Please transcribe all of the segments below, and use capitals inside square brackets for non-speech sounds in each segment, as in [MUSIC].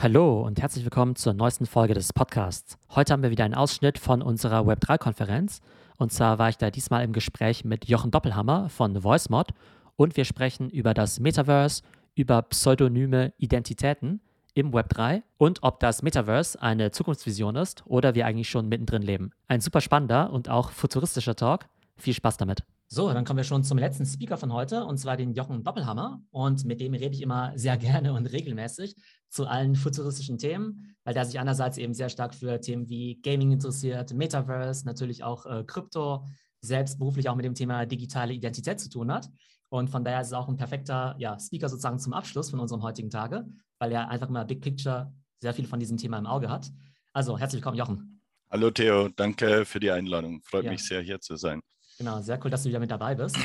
Hallo und herzlich willkommen zur neuesten Folge des Podcasts. Heute haben wir wieder einen Ausschnitt von unserer Web3-Konferenz. Und zwar war ich da diesmal im Gespräch mit Jochen Doppelhammer von VoiceMod und wir sprechen über das Metaverse, über pseudonyme Identitäten im Web3 und ob das Metaverse eine Zukunftsvision ist oder wir eigentlich schon mittendrin leben. Ein super spannender und auch futuristischer Talk. Viel Spaß damit. So, dann kommen wir schon zum letzten Speaker von heute, und zwar den Jochen Doppelhammer. Und mit dem rede ich immer sehr gerne und regelmäßig zu allen futuristischen Themen, weil der sich einerseits eben sehr stark für Themen wie Gaming interessiert, Metaverse, natürlich auch äh, Krypto, selbst beruflich auch mit dem Thema digitale Identität zu tun hat. Und von daher ist es auch ein perfekter ja, Speaker sozusagen zum Abschluss von unserem heutigen Tage, weil er einfach mal Big Picture sehr viel von diesem Thema im Auge hat. Also herzlich willkommen, Jochen. Hallo Theo, danke für die Einladung. Freut ja. mich sehr, hier zu sein. Genau, sehr cool, dass du wieder mit dabei bist.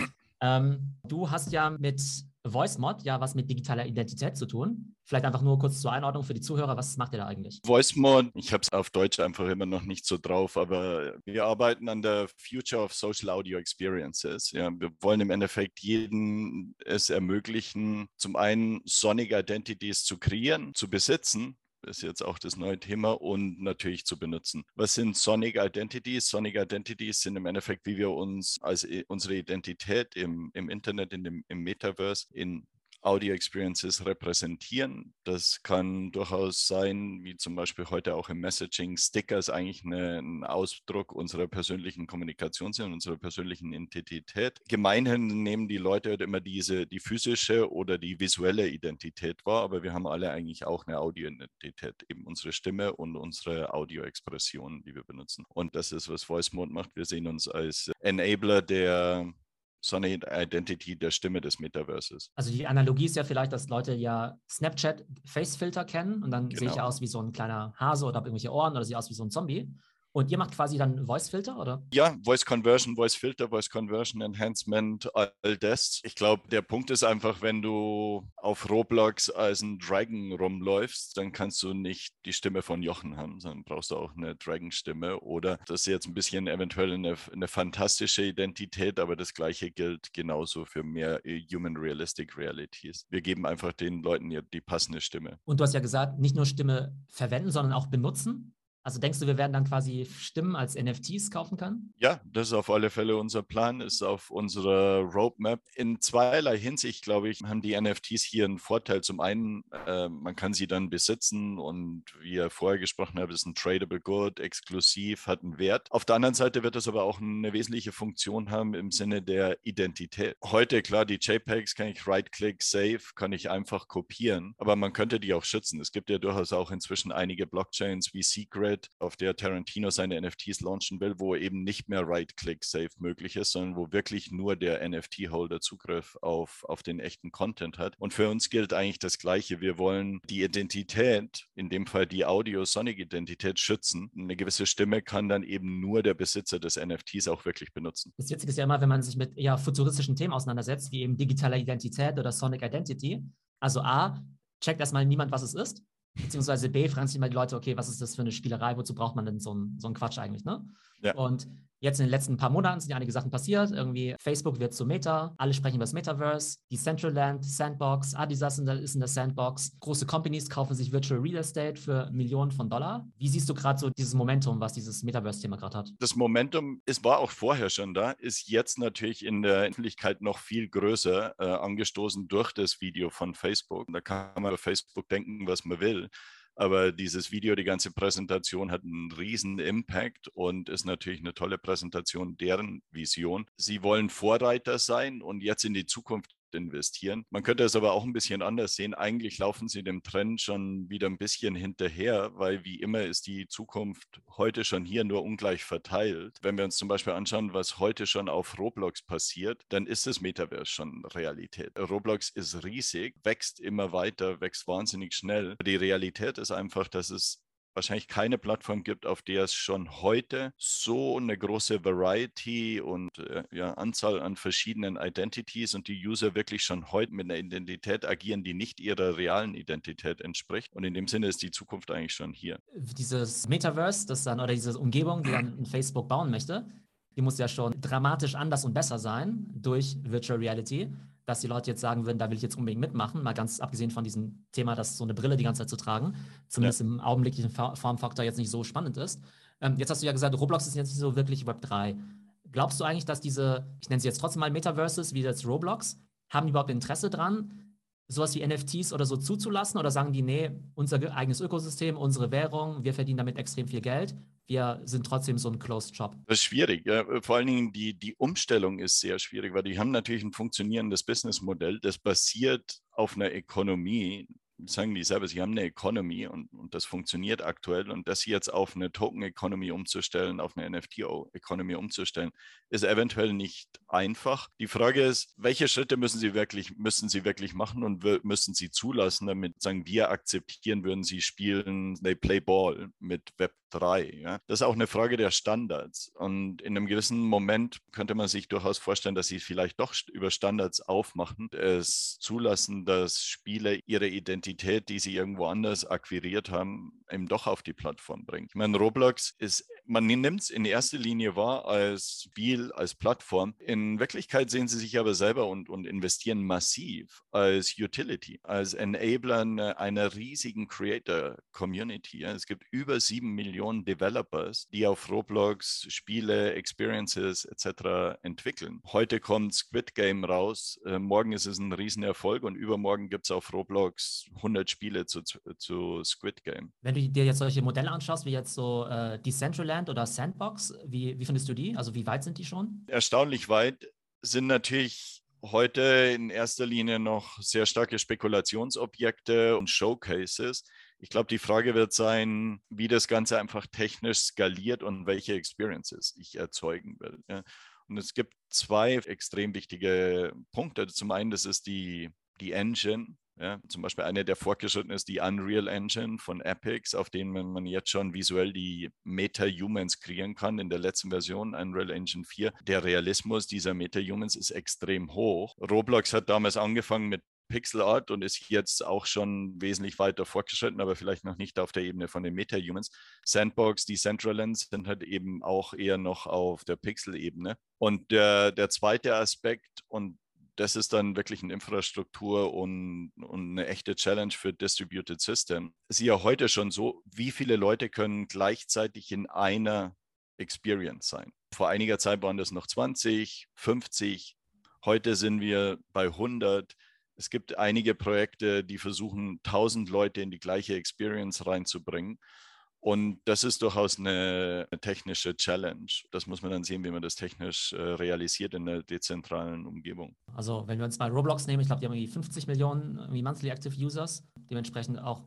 Ähm, du hast ja mit VoiceMod ja was mit digitaler Identität zu tun. Vielleicht einfach nur kurz zur Einordnung für die Zuhörer. Was macht ihr da eigentlich? VoiceMod, ich habe es auf Deutsch einfach immer noch nicht so drauf, aber wir arbeiten an der Future of Social Audio Experiences. Ja, wir wollen im Endeffekt jeden es ermöglichen, zum einen Sonic Identities zu kreieren, zu besitzen ist jetzt auch das neue Thema und natürlich zu benutzen. Was sind Sonic Identities? Sonic Identities sind im Endeffekt, wie wir uns als unsere Identität im, im Internet, in dem, im Metaverse, in Audio Experiences repräsentieren. Das kann durchaus sein, wie zum Beispiel heute auch im Messaging, Stickers eigentlich eine, ein Ausdruck unserer persönlichen Kommunikation sind, unserer persönlichen Identität. Gemeinhin nehmen die Leute halt immer diese, die physische oder die visuelle Identität wahr, aber wir haben alle eigentlich auch eine Audioidentität, eben unsere Stimme und unsere Audioexpressionen, die wir benutzen. Und das ist, was Voice Mode macht. Wir sehen uns als Enabler der Sonic Identity der Stimme des Metaverses. Also die Analogie ist ja vielleicht, dass Leute ja Snapchat Facefilter kennen und dann genau. sehe ich ja aus wie so ein kleiner Hase oder habe irgendwelche Ohren oder sehe aus wie so ein Zombie. Und ihr macht quasi dann Voice-Filter, oder? Ja, Voice Conversion, Voice Filter, Voice Conversion, Enhancement, all das. Ich glaube, der Punkt ist einfach, wenn du auf Roblox als ein Dragon rumläufst, dann kannst du nicht die Stimme von Jochen haben, sondern brauchst du auch eine Dragon-Stimme. Oder das ist jetzt ein bisschen eventuell eine, eine fantastische Identität, aber das Gleiche gilt genauso für mehr äh, Human Realistic Realities. Wir geben einfach den Leuten ja die passende Stimme. Und du hast ja gesagt, nicht nur Stimme verwenden, sondern auch benutzen. Also denkst du, wir werden dann quasi Stimmen als NFTs kaufen können? Ja, das ist auf alle Fälle unser Plan, ist auf unserer Roadmap. In zweierlei Hinsicht, glaube ich, haben die NFTs hier einen Vorteil. Zum einen, äh, man kann sie dann besitzen und wie ihr vorher gesprochen habt, ist ein tradable Good, exklusiv, hat einen Wert. Auf der anderen Seite wird das aber auch eine wesentliche Funktion haben im Sinne der Identität. Heute, klar, die JPEGs kann ich right-click, save, kann ich einfach kopieren, aber man könnte die auch schützen. Es gibt ja durchaus auch inzwischen einige Blockchains wie Secret, Website, auf der Tarantino seine NFTs launchen will, wo eben nicht mehr Right-Click-Save möglich ist, sondern wo wirklich nur der NFT-Holder Zugriff auf, auf den echten Content hat. Und für uns gilt eigentlich das Gleiche. Wir wollen die Identität, in dem Fall die Audio-Sonic-Identität, schützen. Eine gewisse Stimme kann dann eben nur der Besitzer des NFTs auch wirklich benutzen. Das Witzige ist ja immer, wenn man sich mit eher futuristischen Themen auseinandersetzt, wie eben digitale Identität oder Sonic Identity. Also A, checkt erstmal niemand, was es ist. Beziehungsweise B, fragen sich mal die Leute, okay, was ist das für eine Spielerei, wozu braucht man denn so einen so Quatsch eigentlich, ne? Ja. Und Jetzt in den letzten paar Monaten sind ja einige Sachen passiert. Irgendwie Facebook wird zu Meta, alle sprechen über das Metaverse, die Centraland, Sandbox, Adidas ist in der Sandbox. Große Companies kaufen sich Virtual Real Estate für Millionen von Dollar. Wie siehst du gerade so dieses Momentum, was dieses Metaverse-Thema gerade hat? Das Momentum, es war auch vorher schon da, ist jetzt natürlich in der Öffentlichkeit noch viel größer, äh, angestoßen durch das Video von Facebook. Da kann man über Facebook denken, was man will. Aber dieses Video, die ganze Präsentation hat einen riesen Impact und ist natürlich eine tolle Präsentation deren Vision. Sie wollen Vorreiter sein und jetzt in die Zukunft investieren. Man könnte es aber auch ein bisschen anders sehen. Eigentlich laufen sie dem Trend schon wieder ein bisschen hinterher, weil wie immer ist die Zukunft heute schon hier nur ungleich verteilt. Wenn wir uns zum Beispiel anschauen, was heute schon auf Roblox passiert, dann ist das Metaverse schon Realität. Roblox ist riesig, wächst immer weiter, wächst wahnsinnig schnell. Die Realität ist einfach, dass es wahrscheinlich keine Plattform gibt, auf der es schon heute so eine große Variety und äh, ja, Anzahl an verschiedenen Identities und die User wirklich schon heute mit einer Identität agieren, die nicht ihrer realen Identität entspricht. Und in dem Sinne ist die Zukunft eigentlich schon hier. Dieses Metaverse, das dann oder diese Umgebung, die dann Facebook bauen möchte, die muss ja schon dramatisch anders und besser sein durch Virtual Reality. Dass die Leute jetzt sagen würden, da will ich jetzt unbedingt mitmachen, mal ganz abgesehen von diesem Thema, dass so eine Brille die ganze Zeit zu tragen, zumindest ja. im augenblicklichen Formfaktor jetzt nicht so spannend ist. Ähm, jetzt hast du ja gesagt, Roblox ist jetzt nicht so wirklich Web 3. Glaubst du eigentlich, dass diese, ich nenne sie jetzt trotzdem mal Metaverses, wie jetzt Roblox, haben die überhaupt Interesse dran, sowas wie NFTs oder so zuzulassen? Oder sagen die, nee, unser eigenes Ökosystem, unsere Währung, wir verdienen damit extrem viel Geld wir sind trotzdem so ein Closed Shop. Das ist schwierig. Ja. Vor allen Dingen die, die Umstellung ist sehr schwierig, weil die haben natürlich ein funktionierendes Businessmodell, das basiert auf einer Ökonomie, sagen die selber, sie haben eine Economy und, und das funktioniert aktuell und das jetzt auf eine Token-Economy umzustellen, auf eine NFT-Economy umzustellen, ist eventuell nicht einfach. Die Frage ist, welche Schritte müssen sie wirklich, müssen sie wirklich machen und müssen sie zulassen, damit sagen wir akzeptieren würden, sie spielen, they play ball mit Web 3. Ja? Das ist auch eine Frage der Standards. Und in einem gewissen Moment könnte man sich durchaus vorstellen, dass sie vielleicht doch über Standards aufmachen, es zulassen, dass Spieler ihre Identität, die sie irgendwo anders akquiriert haben, eben doch auf die Plattform bringen. Ich meine, Roblox ist, man nimmt es in erster Linie wahr als Spiel, als Plattform. In Wirklichkeit sehen sie sich aber selber und, und investieren massiv als Utility, als Enabler einer riesigen Creator-Community. Es gibt über sieben Millionen Millionen Developers, die auf Roblox Spiele, Experiences etc. entwickeln. Heute kommt Squid Game raus, äh, morgen ist es ein Riesenerfolg und übermorgen gibt es auf Roblox 100 Spiele zu, zu Squid Game. Wenn du dir jetzt solche Modelle anschaust, wie jetzt so äh, Decentraland oder Sandbox, wie, wie findest du die? Also wie weit sind die schon? Erstaunlich weit sind natürlich heute in erster Linie noch sehr starke Spekulationsobjekte und Showcases. Ich glaube, die Frage wird sein, wie das Ganze einfach technisch skaliert und welche Experiences ich erzeugen will. Und es gibt zwei extrem wichtige Punkte. Zum einen, das ist die, die Engine. Ja. Zum Beispiel eine der fortgeschritten ist die Unreal Engine von Epics, auf denen man jetzt schon visuell die Meta-Humans kreieren kann. In der letzten Version, Unreal Engine 4, der Realismus dieser Meta-Humans ist extrem hoch. Roblox hat damals angefangen mit Pixel Art und ist jetzt auch schon wesentlich weiter fortgeschritten, aber vielleicht noch nicht auf der Ebene von den Meta-Humans. Sandbox, die Centralands sind halt eben auch eher noch auf der Pixel-Ebene. Und der, der zweite Aspekt, und das ist dann wirklich eine Infrastruktur und, und, eine echte Challenge für Distributed System. Es ist ja heute schon so, wie viele Leute können gleichzeitig in einer Experience sein. Vor einiger Zeit waren das noch 20, 50, heute sind wir bei 100. Es gibt einige Projekte, die versuchen, 1000 Leute in die gleiche Experience reinzubringen. Und das ist durchaus eine, technische Challenge. Das muss man dann sehen, wie man das technisch äh, realisiert in der dezentralen Umgebung. Also wenn wir uns mal Roblox nehmen, ich glaube, die haben irgendwie 50 Millionen Monthly Active Users, dementsprechend auch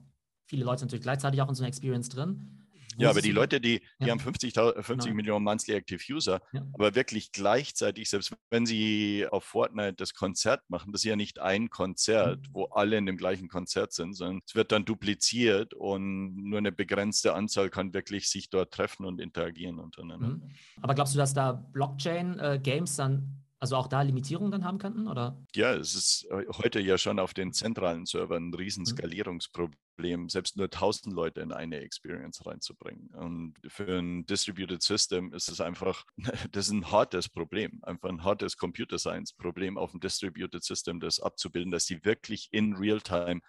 viele Leute natürlich gleichzeitig auch in so einer Experience drin. Ja, aber die Leute, die, die ja. haben 50, 50 genau. Millionen Monthly Active User, ja. aber wirklich gleichzeitig, selbst wenn sie auf Fortnite das Konzert machen, das ist ja nicht ein Konzert, mhm. wo alle in dem gleichen Konzert sind, sondern es wird dann dupliziert und nur eine begrenzte Anzahl kann wirklich sich dort treffen und interagieren untereinander. Mhm. Aber glaubst du, dass da Blockchain-Games äh, dann also auch da Limitierungen dann haben könnten, oder? Ja, es ist heute ja schon auf den zentralen Servern ein Riesenskalierungsproblem, mhm. selbst nur 1000 Leute in eine Experience reinzubringen. Und für ein Distributed System ist es einfach, [LAUGHS] das ist ein hartes Problem, einfach ein hartes Computer Science Problem auf dem Distributed System, das abzubilden, dass die wirklich in Realtime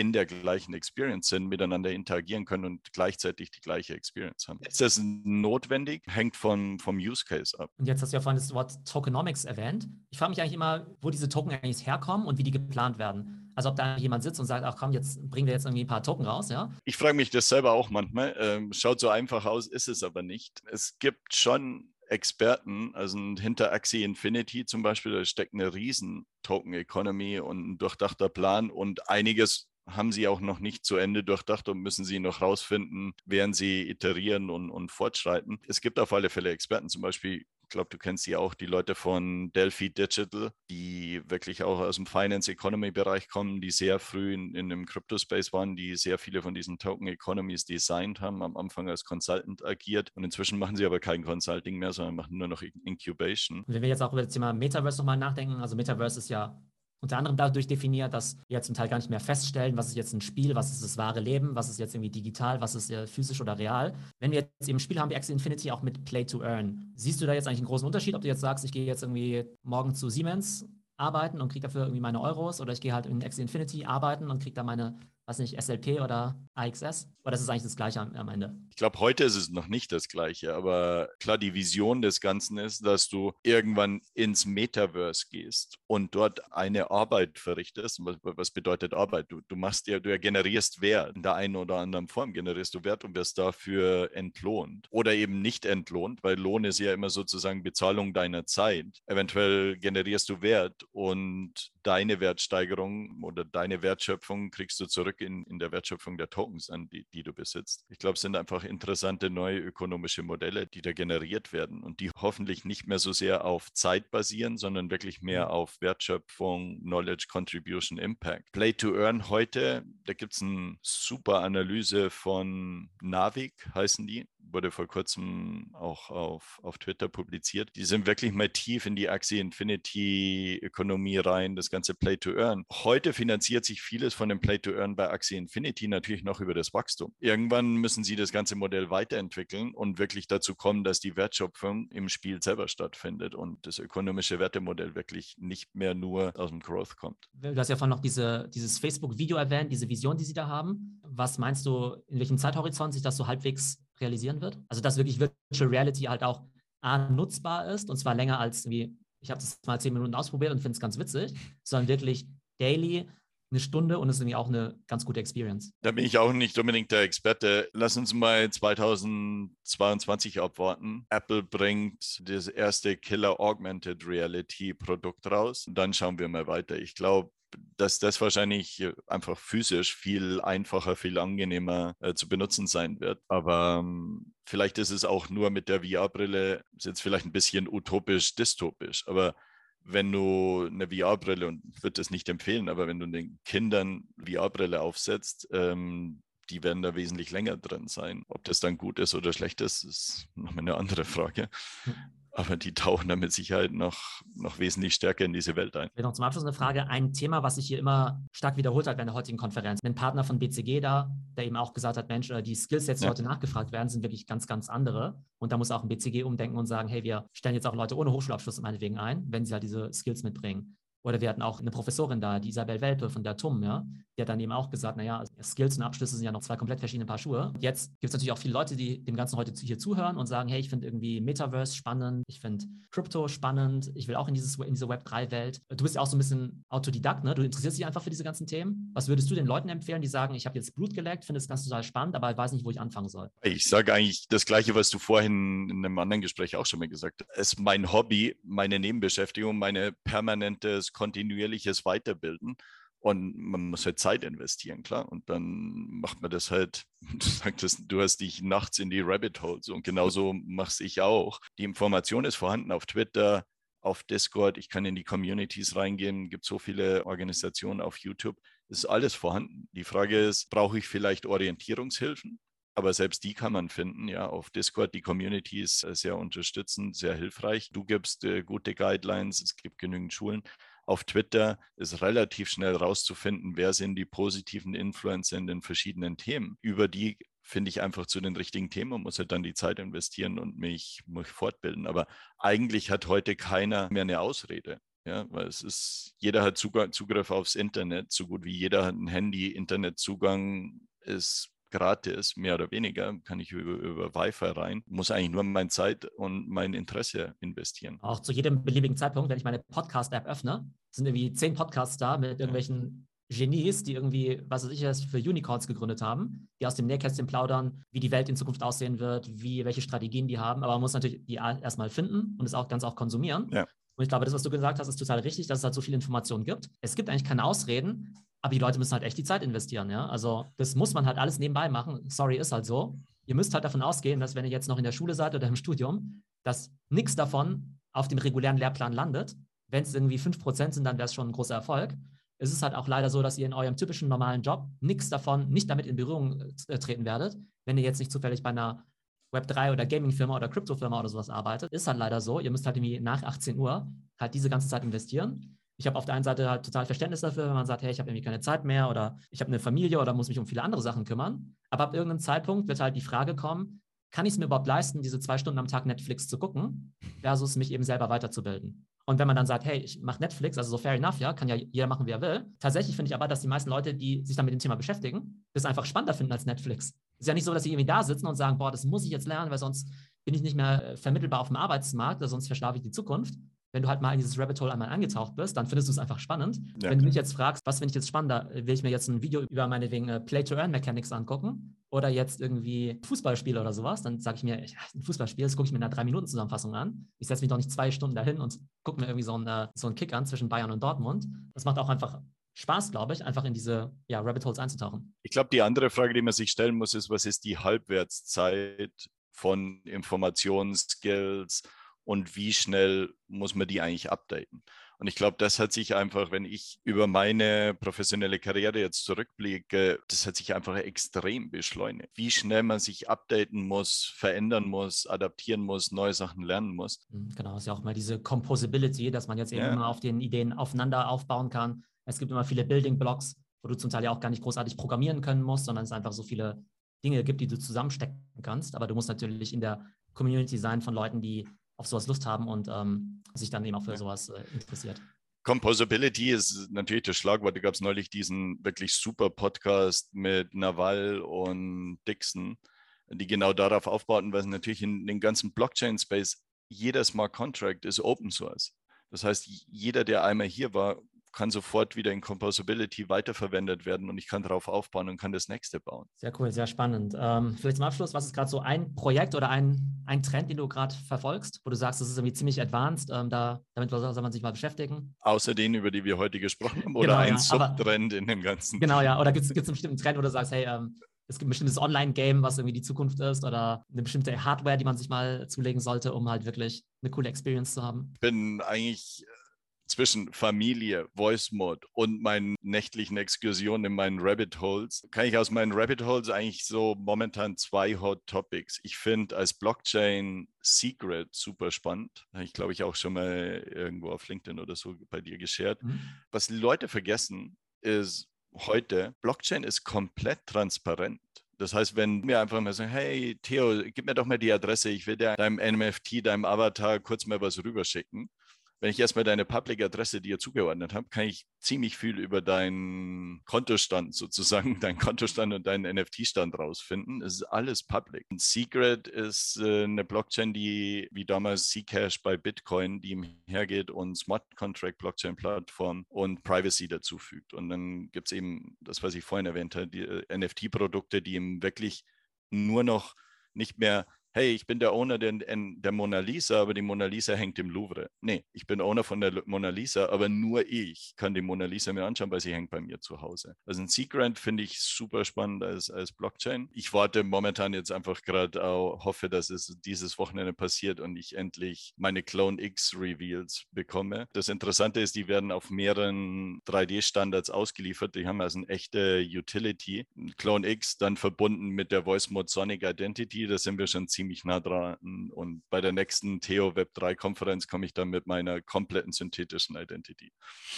in der gleichen Experience sind, miteinander interagieren können und gleichzeitig die gleiche Experience haben. Ist das notwendig? Hängt von, vom Use Case ab. Und jetzt hast du ja vorhin das Wort Tokenomics erwähnt. Ich frage mich eigentlich immer, wo diese Token eigentlich herkommen und wie die geplant werden. Also ob da jemand sitzt und sagt, ach komm, jetzt bringen wir jetzt irgendwie ein paar Token raus, ja? Ich frage mich das selber auch manchmal. Ähm, schaut so einfach aus, ist es aber nicht. Es gibt schon Experten, also hinter Axie Infinity zum Beispiel, da steckt eine riesen Token Economy und ein durchdachter Plan und einiges haben sie auch noch nicht zu Ende durchdacht und müssen sie noch rausfinden, während sie iterieren und, und fortschreiten. Es gibt auf alle Fälle Experten, zum Beispiel ich glaube, du kennst ja auch die Leute von Delphi Digital, die wirklich auch aus dem Finance Economy Bereich kommen, die sehr früh in, in dem Crypto Space waren, die sehr viele von diesen Token Economies designt haben, am Anfang als Consultant agiert und inzwischen machen sie aber kein Consulting mehr, sondern machen nur noch Incubation. Wenn wir jetzt auch über das Thema Metaverse nochmal nachdenken, also Metaverse ist ja unter anderem dadurch definiert, dass wir zum Teil gar nicht mehr feststellen, was ist jetzt ein Spiel, was ist das wahre Leben, was ist jetzt irgendwie digital, was ist physisch oder real. Wenn wir jetzt im Spiel haben wie Axie Infinity auch mit Play to Earn, siehst du da jetzt eigentlich einen großen Unterschied, ob du jetzt sagst, ich gehe jetzt irgendwie morgen zu Siemens arbeiten und kriege dafür irgendwie meine Euros oder ich gehe halt in Axie Infinity arbeiten und kriege da meine was nicht, SLP oder AXS? Oder ist es eigentlich das Gleiche am, am Ende? Ich glaube, heute ist es noch nicht das Gleiche, aber klar, die Vision des Ganzen ist, dass du irgendwann ins Metaverse gehst und dort eine Arbeit verrichtest. Was, was bedeutet Arbeit? Du, du machst ja, du generierst Wert. In der einen oder anderen Form generierst du Wert und wirst dafür entlohnt. Oder eben nicht entlohnt, weil Lohn ist ja immer sozusagen Bezahlung deiner Zeit. Eventuell generierst du Wert und deine Wertsteigerung oder deine Wertschöpfung kriegst du zurück in, in der Wertschöpfung der Tokens an, die, die du besitzt. Ich glaube, es sind einfach interessante neue ökonomische Modelle, die da generiert werden und die hoffentlich nicht mehr so sehr auf Zeit basieren, sondern wirklich mehr mhm. auf Wertschöpfung, Knowledge, Contribution, Impact. Play to Earn heute, da gibt es eine super Analyse von Navik, heißen die wurde vor kurzem auch auf, auf Twitter publiziert. Die sind wirklich mal tief in die Axie Infinity Ökonomie rein, das ganze Play to Earn. Heute finanziert sich vieles von dem Play to Earn bei Axie Infinity natürlich noch über das Wachstum. Irgendwann müssen sie das ganze Modell weiterentwickeln und wirklich dazu kommen, dass die Wertschöpfung im Spiel selber stattfindet und das ökonomische Wertemodell wirklich nicht mehr nur aus dem Growth kommt. Du hast ja vorhin noch diese, dieses Facebook-Video erwähnt, diese Vision, die sie da haben. Was meinst du, in welchem Zeithorizont sich das so halbwegs realisieren wird. Also dass wirklich Virtual Reality halt auch A, nutzbar ist und zwar länger als wie, ich habe das mal zehn Minuten ausprobiert und finde es ganz witzig, sondern wirklich daily eine Stunde und es ist irgendwie auch eine ganz gute Experience. Da bin ich auch nicht unbedingt der Experte. Lass uns mal 2022 abwarten. Apple bringt das erste Killer Augmented Reality Produkt raus. Dann schauen wir mal weiter. Ich glaube, dass das wahrscheinlich äh, einfach physisch viel einfacher, viel angenehmer äh, zu benutzen sein wird. Aber ähm, vielleicht ist es auch nur mit der VR-Brille, ist jetzt vielleicht ein bisschen utopisch, dystopisch, aber wenn du eine VR-Brille, und ich würde das nicht empfehlen, aber wenn du den Kindern VR-Brille aufsetzt, ähm, die werden da wesentlich länger drin sein. Ob das dann gut ist oder schlecht ist, ist nochmal eine andere Frage. Aber die tauchen da mit Sicherheit noch, noch wesentlich stärker in diese Welt ein. Noch zum Abschluss eine Frage. Ein Thema, was sich hier immer stark wiederholt hat während der heutigen Konferenz. Ein Partner von BCG da, der eben auch gesagt hat, Mensch, die Skillsets, die ja. heute nachgefragt werden, sind wirklich ganz, ganz andere. Und da muss auch ein BCG umdenken und sagen, hey, wir stellen jetzt auch Leute ohne Hochschulabschluss meinetwegen ein, wenn sie halt diese Skills mitbringen. Oder wir hatten auch eine Professorin da, die Isabel Welpe von der TUM, ja, die hat dann eben auch gesagt, naja, Skills und Abschlüsse sind ja noch zwei komplett verschiedene Paar Schuhe. Jetzt gibt es natürlich auch viele Leute, die dem Ganzen heute hier zuhören und sagen, hey, ich finde irgendwie Metaverse spannend, ich finde Crypto spannend, ich will auch in, dieses, in diese Web3-Welt. Du bist ja auch so ein bisschen Autodidakt, ne? Du interessierst dich einfach für diese ganzen Themen. Was würdest du den Leuten empfehlen, die sagen, ich habe jetzt Blut geleckt, finde das ganz total spannend, aber weiß nicht, wo ich anfangen soll? Ich sage eigentlich das Gleiche, was du vorhin in einem anderen Gespräch auch schon mal gesagt hast. Es ist mein Hobby, meine Nebenbeschäftigung, meine permanentes, kontinuierliches Weiterbilden. Und man muss halt Zeit investieren, klar. Und dann macht man das halt, [LAUGHS] du sagtest, du hast dich nachts in die Rabbit Holes und genauso mache ich auch. Die Information ist vorhanden auf Twitter, auf Discord, ich kann in die Communities reingehen, gibt so viele Organisationen auf YouTube. Es ist alles vorhanden. Die Frage ist, brauche ich vielleicht Orientierungshilfen? Aber selbst die kann man finden, ja, auf Discord. Die Community ist äh, sehr unterstützend, sehr hilfreich. Du gibst äh, gute Guidelines, es gibt genügend Schulen auf Twitter ist relativ schnell rauszufinden, wer sind die positiven Influencer in den verschiedenen Themen. Über die finde ich einfach zu den richtigen Themen und muss halt dann die Zeit investieren und mich, mich fortbilden. Aber eigentlich hat heute keiner mehr eine Ausrede. Ja, weil es ist, jeder hat Zugriff aufs Internet, so gut wie jeder hat ein Handy, Internetzugang ist gratis, mehr oder weniger, kann ich über, über Wi-Fi rein, muss eigentlich nur meine Zeit und mein Interesse investieren. Auch zu jedem beliebigen Zeitpunkt, wenn ich meine Podcast-App öffne, sind irgendwie zehn Podcasts da mit irgendwelchen Genies, die irgendwie, was weiß ich, für Unicorns gegründet haben, die aus dem Nähkästchen plaudern, wie die Welt in Zukunft aussehen wird, wie, welche Strategien die haben. Aber man muss natürlich die erstmal finden und es auch ganz auch konsumieren. Ja. Und ich glaube, das, was du gesagt hast, ist total richtig, dass es halt so viele Informationen gibt. Es gibt eigentlich keine Ausreden, aber die Leute müssen halt echt die Zeit investieren, ja. Also das muss man halt alles nebenbei machen. Sorry, ist halt so. Ihr müsst halt davon ausgehen, dass wenn ihr jetzt noch in der Schule seid oder im Studium, dass nichts davon auf dem regulären Lehrplan landet. Wenn es irgendwie 5% sind, dann wäre es schon ein großer Erfolg. Es ist halt auch leider so, dass ihr in eurem typischen normalen Job nichts davon, nicht damit in Berührung äh, treten werdet, wenn ihr jetzt nicht zufällig bei einer Web3 oder Gaming-Firma oder Krypto-Firma oder sowas arbeitet. Ist halt leider so. Ihr müsst halt irgendwie nach 18 Uhr halt diese ganze Zeit investieren ich habe auf der einen Seite halt total Verständnis dafür, wenn man sagt, hey, ich habe irgendwie keine Zeit mehr oder ich habe eine Familie oder muss mich um viele andere Sachen kümmern. Aber ab irgendeinem Zeitpunkt wird halt die Frage kommen, kann ich es mir überhaupt leisten, diese zwei Stunden am Tag Netflix zu gucken, versus mich eben selber weiterzubilden. Und wenn man dann sagt, hey, ich mache Netflix, also so fair enough, ja, kann ja jeder machen, wie er will. Tatsächlich finde ich aber, dass die meisten Leute, die sich dann mit dem Thema beschäftigen, das einfach spannender finden als Netflix. Es ist ja nicht so, dass sie irgendwie da sitzen und sagen, boah, das muss ich jetzt lernen, weil sonst bin ich nicht mehr äh, vermittelbar auf dem Arbeitsmarkt, sonst verschlafe ich die Zukunft wenn du halt mal in dieses Rabbit Hole einmal angetaucht bist, dann findest du es einfach spannend. Ja, wenn du mich jetzt fragst, was finde ich jetzt spannender, will ich mir jetzt ein Video über meine wegen äh, Play-to-Earn-Mechanics angucken oder jetzt irgendwie Fußballspiele oder sowas, dann sage ich mir, ich, ein Fußballspiel, das gucke ich mir in einer 3-Minuten-Zusammenfassung an. Ich setze mich doch nicht zwei Stunden dahin und gucke mir irgendwie so einen, äh, so einen Kick an zwischen Bayern und Dortmund. Das macht auch einfach Spaß, glaube ich, einfach in diese ja, Rabbit Holes einzutauchen. Ich glaube, die andere Frage, die man sich stellen muss, ist, was ist die Halbwertszeit von Informationsskills und wie schnell muss man die eigentlich updaten. Und ich glaube, das hat sich einfach, wenn ich über meine professionelle Karriere jetzt zurückblicke, das hat sich einfach extrem beschleunigt. Wie schnell man sich updaten muss, verändern muss, adaptieren muss, neue Sachen lernen muss. Mhm, genau, ist ja auch mal diese Composability, dass man jetzt eben ja. immer auf den Ideen aufeinander aufbauen kann. Es gibt immer viele Building Blocks, wo du zum Teil ja auch gar nicht großartig programmieren können musst, sondern es einfach so viele Dinge gibt, die du zusammenstecken kannst. Aber du musst natürlich in der Community sein von Leuten, die auf sowas Lust haben und ähm, sich dann eben auch für sowas äh, interessiert. Composability ist natürlich das Schlagwort. Da gab es neulich diesen wirklich super Podcast mit Naval und Dixon, die genau darauf aufbauten, weil natürlich in den ganzen Blockchain-Space jeder Smart Contract ist Open Source. Das heißt, jeder, der einmal hier war, kann sofort wieder in Composability weiterverwendet werden und ich kann darauf aufbauen und kann das nächste bauen. Sehr cool, sehr spannend. Ähm, vielleicht zum Abschluss, was ist gerade so ein Projekt oder ein, ein Trend, den du gerade verfolgst, wo du sagst, das ist irgendwie ziemlich advanced, ähm, da, damit soll man sich mal beschäftigen? Außer denen, über die wir heute gesprochen haben, oder genau, ein ja, Subtrend in dem Ganzen? Genau, ja. Oder gibt es einen bestimmten Trend, wo du sagst, hey, ähm, es gibt ein bestimmtes Online-Game, was irgendwie die Zukunft ist oder eine bestimmte Hardware, die man sich mal zulegen sollte, um halt wirklich eine coole Experience zu haben? Ich bin eigentlich zwischen Familie, Voice Mode und meinen nächtlichen Exkursionen in meinen Rabbit Holes, kann ich aus meinen Rabbit Holes eigentlich so momentan zwei Hot Topics. Ich finde als Blockchain Secret super spannend. Ich glaube, ich auch schon mal irgendwo auf LinkedIn oder so bei dir geshared. Mhm. Was die Leute vergessen, ist heute, Blockchain ist komplett transparent. Das heißt, wenn mir einfach mal sagen, hey Theo, gib mir doch mal die Adresse, ich will dir deinem NFT, deinem Avatar kurz mal was rüberschicken wenn ich erstmal deine Public-Adresse dir zugeordnet habe, kann ich ziemlich viel über deinen Kontostand sozusagen, [LAUGHS] deinen Kontostand und deinen NFT-Stand rausfinden. Es ist alles public. Und Secret ist äh, eine Blockchain, die wie damals Zcash bei Bitcoin, die hergeht und Smart Contract Blockchain Plattform und Privacy dazu fügt. Und dann gibt es eben das, was ich vorhin erwähnt habe, die äh, NFT-Produkte, die eben wirklich nur noch nicht mehr hey, ich bin der Owner der, der Mona Lisa, aber die Mona Lisa hängt im Louvre. Nee, ich bin Owner von der Mona Lisa, aber nur ich kann die Mona Lisa mir anschauen, weil sie hängt bei mir zu Hause. Also ein Secret finde ich super spannend als, als Blockchain. Ich warte momentan jetzt einfach gerade auch, hoffe, dass es dieses Wochenende passiert und ich endlich meine Clone X Reveals bekomme. Das Interessante ist, die werden auf mehreren 3D-Standards ausgeliefert. Die haben also eine echte Utility. Clone X dann verbunden mit der Voice Mode Sonic Identity. Da sind wir schon ziemlich ziemlich nah dran. Und bei der nächsten Theo Web 3 Konferenz komme ich dann mit meiner kompletten synthetischen Identity.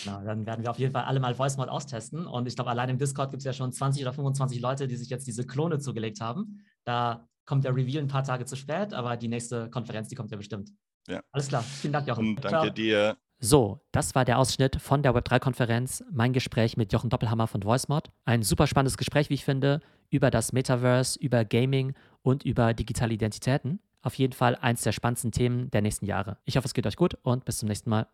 Genau, dann werden wir auf jeden Fall alle mal Voice Mode austesten. Und ich glaube, allein im Discord gibt es ja schon 20 oder 25 Leute, die sich jetzt diese Klone zugelegt haben. Da kommt der Reveal ein paar Tage zu spät, aber die nächste Konferenz, die kommt ja bestimmt. Ja. Alles klar. Vielen Dank, Jochen. Und danke Ciao. dir. So, das war der Ausschnitt von der Web3-Konferenz, mein Gespräch mit Jochen Doppelhammer von VoiceMod. Ein super spannendes Gespräch, wie ich finde, über das Metaverse, über Gaming und über digitale Identitäten. Auf jeden Fall eins der spannendsten Themen der nächsten Jahre. Ich hoffe, es geht euch gut und bis zum nächsten Mal.